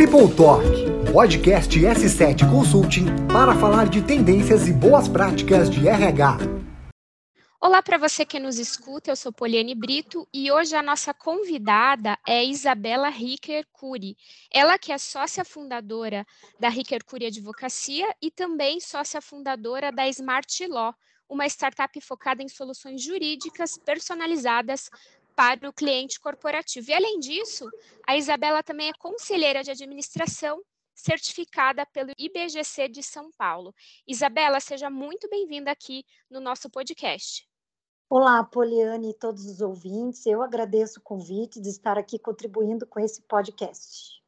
People Talk, podcast S7 Consulting para falar de tendências e boas práticas de RH. Olá para você que nos escuta, eu sou Poliane Brito e hoje a nossa convidada é Isabela Ricker Cury. Ela que é sócia fundadora da Ricker Cury Advocacia e também sócia fundadora da Smart Law, uma startup focada em soluções jurídicas personalizadas para o cliente corporativo. E além disso, a Isabela também é conselheira de administração certificada pelo IBGC de São Paulo. Isabela, seja muito bem-vinda aqui no nosso podcast. Olá, Poliane e todos os ouvintes. Eu agradeço o convite de estar aqui contribuindo com esse podcast.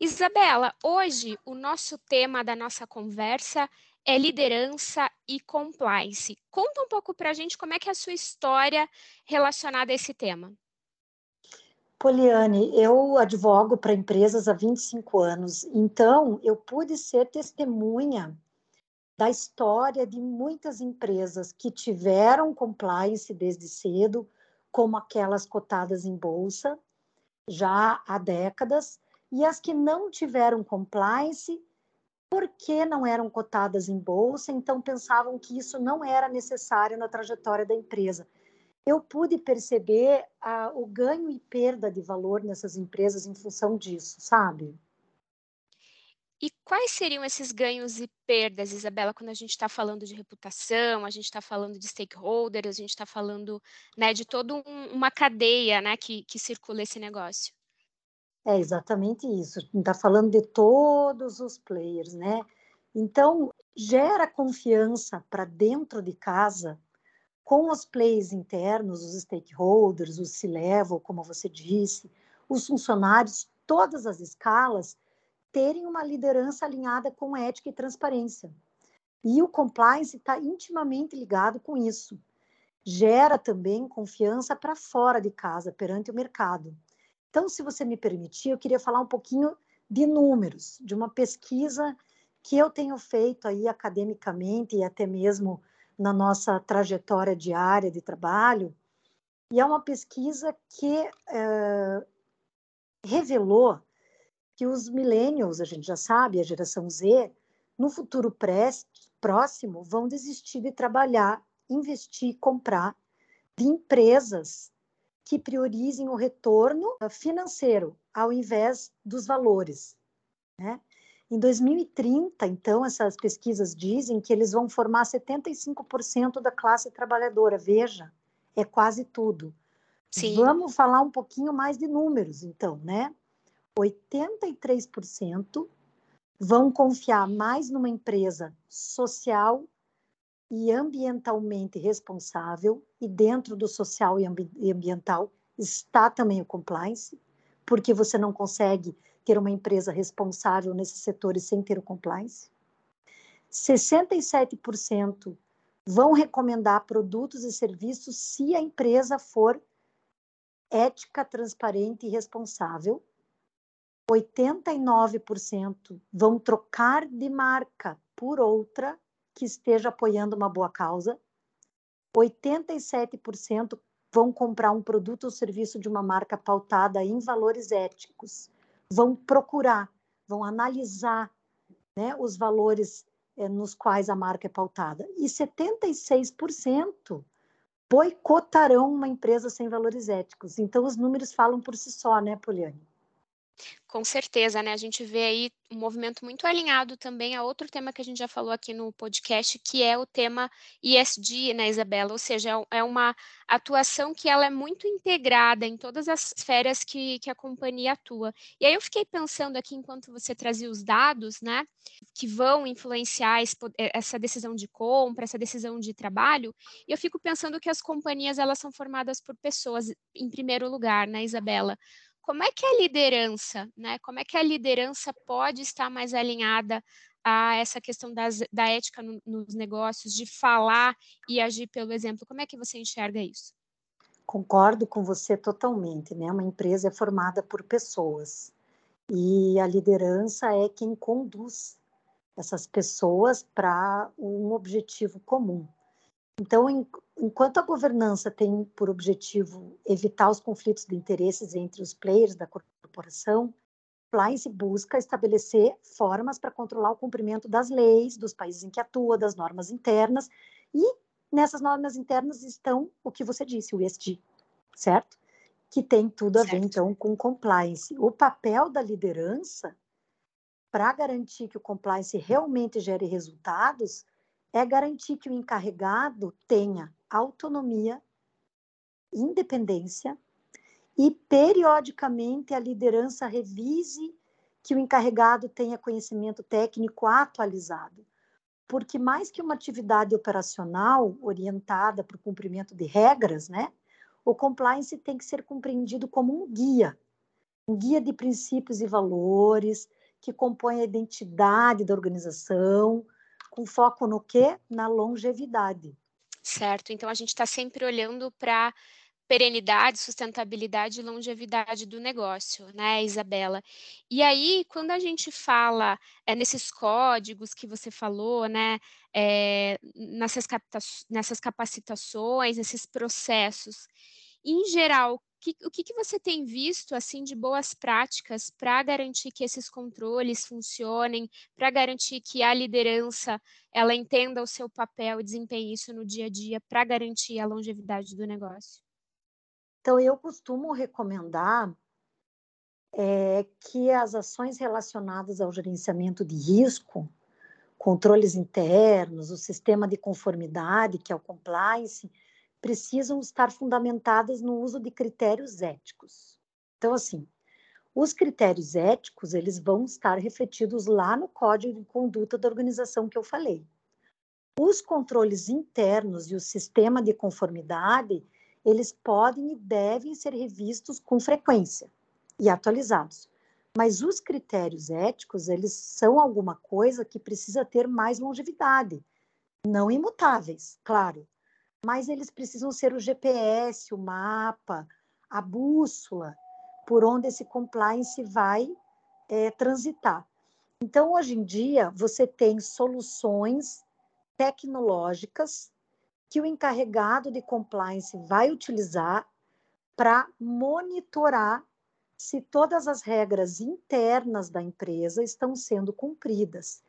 Isabela, hoje o nosso tema da nossa conversa é liderança e compliance. Conta um pouco para a gente como é que é a sua história relacionada a esse tema. Poliane, eu advogo para empresas há 25 anos, então eu pude ser testemunha da história de muitas empresas que tiveram compliance desde cedo, como aquelas cotadas em bolsa já há décadas, e as que não tiveram compliance porque não eram cotadas em bolsa, então pensavam que isso não era necessário na trajetória da empresa. Eu pude perceber o ganho e perda de valor nessas empresas em função disso, sabe? E quais seriam esses ganhos e perdas, Isabela, quando a gente está falando de reputação, a gente está falando de stakeholders, a gente está falando né, de toda um, uma cadeia né, que, que circula esse negócio? É exatamente isso. Está falando de todos os players, né? Então, gera confiança para dentro de casa com os players internos, os stakeholders, os C-level, como você disse, os funcionários, todas as escalas, terem uma liderança alinhada com ética e transparência. E o compliance está intimamente ligado com isso. Gera também confiança para fora de casa, perante o mercado. Então, se você me permitir, eu queria falar um pouquinho de números, de uma pesquisa que eu tenho feito aí academicamente e até mesmo na nossa trajetória diária de trabalho. E é uma pesquisa que é, revelou que os millennials, a gente já sabe, a geração Z, no futuro pré, próximo, vão desistir de trabalhar, investir, comprar de empresas que priorizem o retorno financeiro ao invés dos valores. Né? Em 2030, então, essas pesquisas dizem que eles vão formar 75% da classe trabalhadora. Veja, é quase tudo. Sim. Vamos falar um pouquinho mais de números, então, né? 83% vão confiar mais numa empresa social e ambientalmente responsável, e dentro do social e ambiental está também o compliance, porque você não consegue ter uma empresa responsável nesses setores sem ter o compliance. 67% vão recomendar produtos e serviços se a empresa for ética, transparente e responsável. 89% vão trocar de marca por outra que esteja apoiando uma boa causa. 87% vão comprar um produto ou serviço de uma marca pautada em valores éticos. Vão procurar, vão analisar né, os valores eh, nos quais a marca é pautada. E 76% boicotarão uma empresa sem valores éticos. Então, os números falam por si só, né, Poliane? Com certeza, né? A gente vê aí um movimento muito alinhado também a outro tema que a gente já falou aqui no podcast, que é o tema ISD, né, Isabela? Ou seja, é, é uma atuação que ela é muito integrada em todas as esferas que, que a companhia atua. E aí eu fiquei pensando aqui, enquanto você trazia os dados, né, que vão influenciar eh, essa decisão de compra, essa decisão de trabalho, e eu fico pensando que as companhias, elas são formadas por pessoas, em primeiro lugar, né, Isabela? Como é que a liderança, né? Como é que a liderança pode estar mais alinhada a essa questão das, da ética no, nos negócios, de falar e agir pelo exemplo? Como é que você enxerga isso? Concordo com você totalmente, né? Uma empresa é formada por pessoas e a liderança é quem conduz essas pessoas para um objetivo comum. Então, enquanto a governança tem por objetivo evitar os conflitos de interesses entre os players da corporação, compliance busca estabelecer formas para controlar o cumprimento das leis dos países em que atua, das normas internas, e nessas normas internas estão o que você disse, o ESG, certo? Que tem tudo a certo. ver, então, com compliance. O papel da liderança para garantir que o compliance realmente gere resultados é garantir que o encarregado tenha autonomia, independência e periodicamente a liderança revise que o encarregado tenha conhecimento técnico atualizado. Porque mais que uma atividade operacional orientada para o cumprimento de regras, né, o compliance tem que ser compreendido como um guia, um guia de princípios e valores que compõe a identidade da organização, com foco no quê? Na longevidade. Certo. Então a gente está sempre olhando para perenidade, sustentabilidade e longevidade do negócio, né, Isabela? E aí, quando a gente fala é, nesses códigos que você falou, né, é, nessas, nessas capacitações, nesses processos, em geral, que, o que, que você tem visto assim de boas práticas para garantir que esses controles funcionem, para garantir que a liderança ela entenda o seu papel e desempenhe isso no dia a dia para garantir a longevidade do negócio? Então, eu costumo recomendar é, que as ações relacionadas ao gerenciamento de risco, controles internos, o sistema de conformidade, que é o compliance, precisam estar fundamentadas no uso de critérios éticos. Então, assim, os critérios éticos, eles vão estar refletidos lá no código de conduta da organização que eu falei. Os controles internos e o sistema de conformidade, eles podem e devem ser revistos com frequência e atualizados. Mas os critérios éticos, eles são alguma coisa que precisa ter mais longevidade, não imutáveis, claro, mas eles precisam ser o GPS, o mapa, a bússola por onde esse compliance vai é, transitar. Então, hoje em dia, você tem soluções tecnológicas que o encarregado de compliance vai utilizar para monitorar se todas as regras internas da empresa estão sendo cumpridas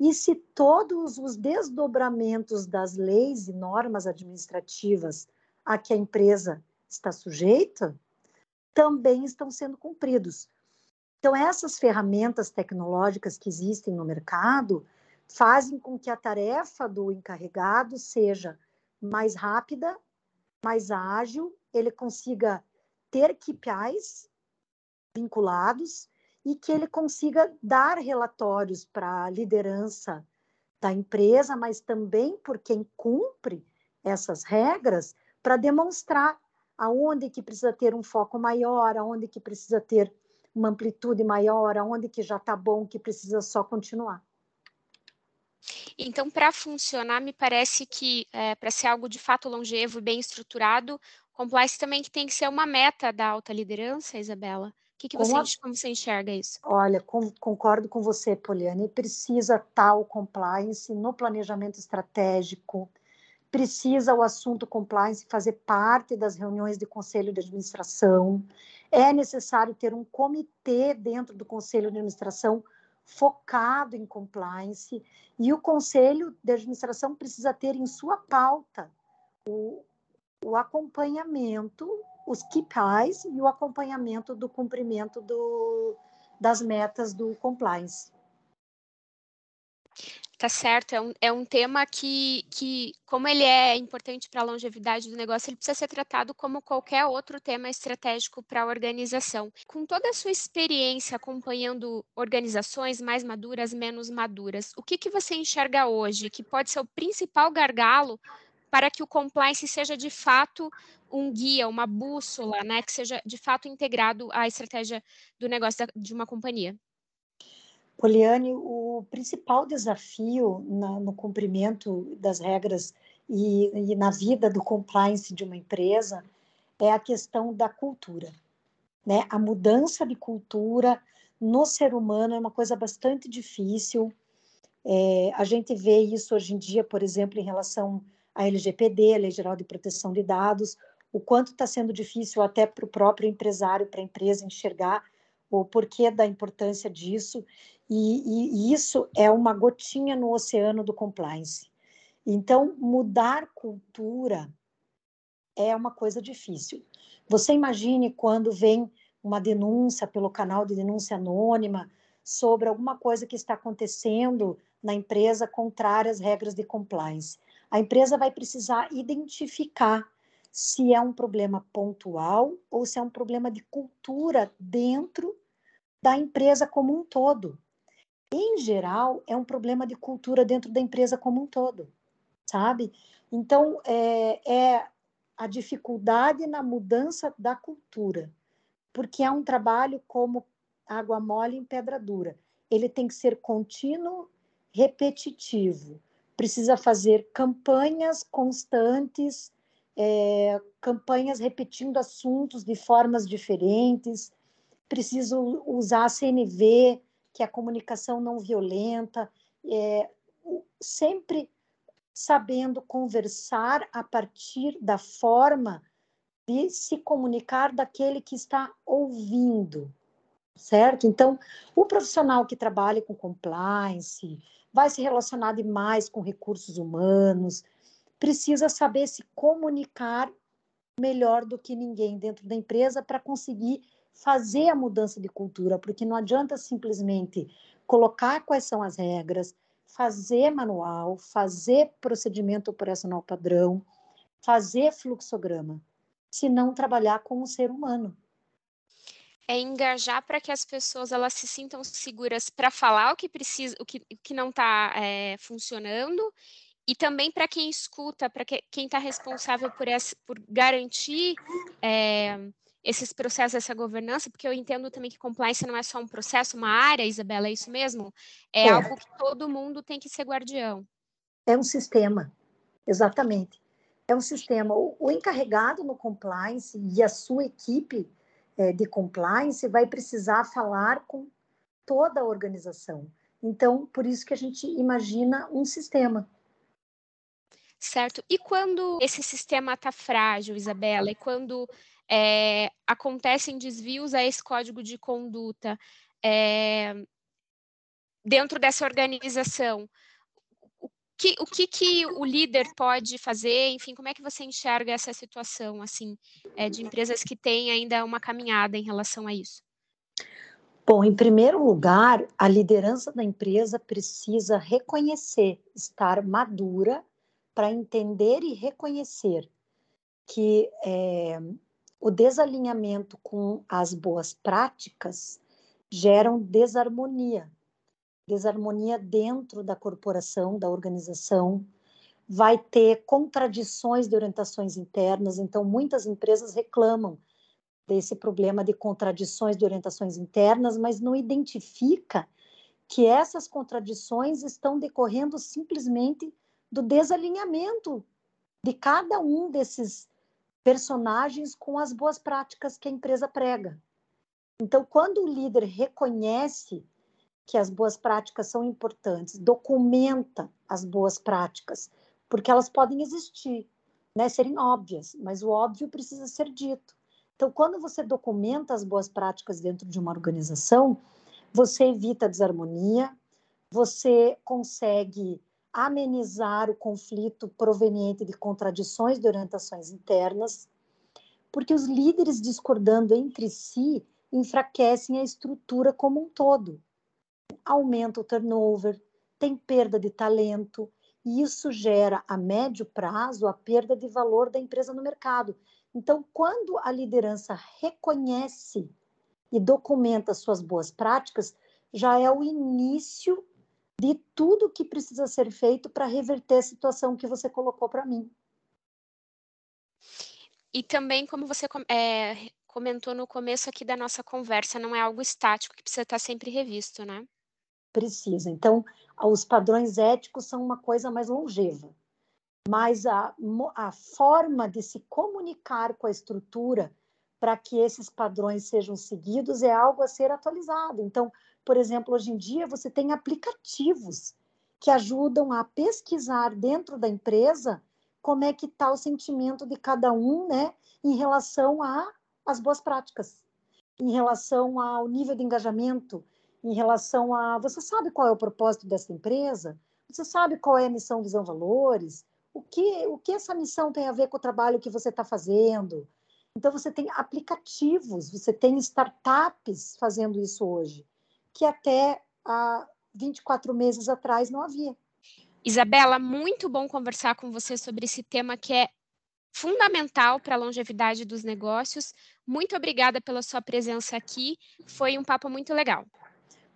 e se todos os desdobramentos das leis e normas administrativas a que a empresa está sujeita também estão sendo cumpridos. Então, essas ferramentas tecnológicas que existem no mercado fazem com que a tarefa do encarregado seja mais rápida, mais ágil, ele consiga ter KPIs vinculados e que ele consiga dar relatórios para a liderança da empresa, mas também por quem cumpre essas regras, para demonstrar aonde que precisa ter um foco maior, aonde que precisa ter uma amplitude maior, aonde que já está bom, que precisa só continuar. Então, para funcionar, me parece que é, para ser algo de fato longevo e bem estruturado, compliance também que tem que ser uma meta da alta liderança, Isabela. O que, que você, a... como você enxerga isso? Olha, com, concordo com você, Poliane. Precisa tal compliance no planejamento estratégico, precisa o assunto compliance fazer parte das reuniões de conselho de administração. É necessário ter um comitê dentro do conselho de administração focado em compliance, e o conselho de administração precisa ter em sua pauta o, o acompanhamento, os KPIs e o acompanhamento do cumprimento do, das metas do compliance. Tá certo, é um, é um tema que, que, como ele é importante para a longevidade do negócio, ele precisa ser tratado como qualquer outro tema estratégico para a organização. Com toda a sua experiência acompanhando organizações mais maduras, menos maduras, o que, que você enxerga hoje que pode ser o principal gargalo para que o compliance seja de fato um guia, uma bússola, né, que seja de fato integrado à estratégia do negócio de uma companhia? Poliane, o principal desafio na, no cumprimento das regras e, e, na vida do compliance de uma empresa é a questão da cultura. Né? A mudança de cultura no ser humano é uma coisa bastante difícil. É, a gente vê isso hoje em dia, por exemplo, em relação à LGPD, a Lei Geral de Proteção de Dados, o quanto está sendo difícil até para o próprio empresário, para a empresa enxergar o porquê da importância disso, e, e isso é uma gotinha no oceano do compliance. Então, mudar cultura é uma coisa difícil. Você imagine quando vem uma denúncia pelo canal de denúncia anônima sobre alguma coisa que está acontecendo na empresa contrária às regras de compliance. A empresa vai precisar identificar se é um problema pontual ou se é um problema de cultura dentro da empresa como um todo. Em geral, é um problema de cultura dentro da empresa como um todo, sabe? Então, é, é a dificuldade na mudança da cultura, porque é um trabalho como água mole em pedra dura. Ele tem que ser contínuo, repetitivo. Precisa fazer campanhas constantes, é, campanhas repetindo assuntos de formas diferentes. Preciso usar a CNV, que é a comunicação não violenta, é, sempre sabendo conversar a partir da forma de se comunicar daquele que está ouvindo, certo? Então, o profissional que trabalha com compliance vai se relacionar demais com recursos humanos, precisa saber se comunicar melhor do que ninguém dentro da empresa para conseguir fazer a mudança de cultura, porque não adianta simplesmente colocar quais são as regras, fazer manual, fazer procedimento operacional padrão, fazer fluxograma, se não trabalhar com o ser humano. É engajar para que as pessoas elas se sintam seguras para falar o que precisa, o que, o que não está é, funcionando e também para quem escuta, para que, quem está responsável por, essa, por garantir é, esses processos, essa governança, porque eu entendo também que compliance não é só um processo, uma área, Isabela, é isso mesmo? É, é. algo que todo mundo tem que ser guardião. É um sistema, exatamente. É um sistema. O, o encarregado no compliance e a sua equipe é, de compliance vai precisar falar com toda a organização. Então, por isso que a gente imagina um sistema. Certo. E quando esse sistema está frágil, Isabela, e quando é, acontecem desvios a esse código de conduta é, dentro dessa organização. O que, o que, que o líder pode fazer? Enfim, como é que você enxerga essa situação assim é, de empresas que têm ainda uma caminhada em relação a isso? Bom, em primeiro lugar, a liderança da empresa precisa reconhecer, estar madura para entender e reconhecer que é, o desalinhamento com as boas práticas geram desarmonia. Desarmonia dentro da corporação, da organização, vai ter contradições de orientações internas, então muitas empresas reclamam desse problema de contradições de orientações internas, mas não identifica que essas contradições estão decorrendo simplesmente do desalinhamento de cada um desses personagens com as boas práticas que a empresa prega. Então, quando o líder reconhece que as boas práticas são importantes, documenta as boas práticas, porque elas podem existir, né, serem óbvias, mas o óbvio precisa ser dito. Então, quando você documenta as boas práticas dentro de uma organização, você evita a desarmonia, você consegue amenizar o conflito proveniente de contradições de orientações internas, porque os líderes discordando entre si enfraquecem a estrutura como um todo. Aumenta o turnover, tem perda de talento, e isso gera a médio prazo a perda de valor da empresa no mercado. Então, quando a liderança reconhece e documenta suas boas práticas, já é o início de tudo que precisa ser feito para reverter a situação que você colocou para mim. E também, como você é, comentou no começo aqui da nossa conversa, não é algo estático que precisa estar sempre revisto, né? Precisa. Então, os padrões éticos são uma coisa mais longeva, mas a, a forma de se comunicar com a estrutura para que esses padrões sejam seguidos é algo a ser atualizado. Então, por exemplo, hoje em dia você tem aplicativos que ajudam a pesquisar dentro da empresa como é que está o sentimento de cada um, né, em relação as boas práticas. em relação ao nível de engajamento, em relação a você sabe qual é o propósito dessa empresa? Você sabe qual é a missão, visão, valores? O que, o que essa missão tem a ver com o trabalho que você está fazendo? Então, você tem aplicativos, você tem startups fazendo isso hoje, que até há 24 meses atrás não havia. Isabela, muito bom conversar com você sobre esse tema que é fundamental para a longevidade dos negócios. Muito obrigada pela sua presença aqui. Foi um papo muito legal.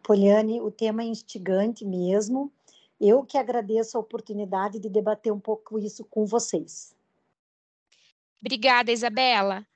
Poliane, o tema é instigante mesmo. Eu que agradeço a oportunidade de debater um pouco isso com vocês. Obrigada, Isabela.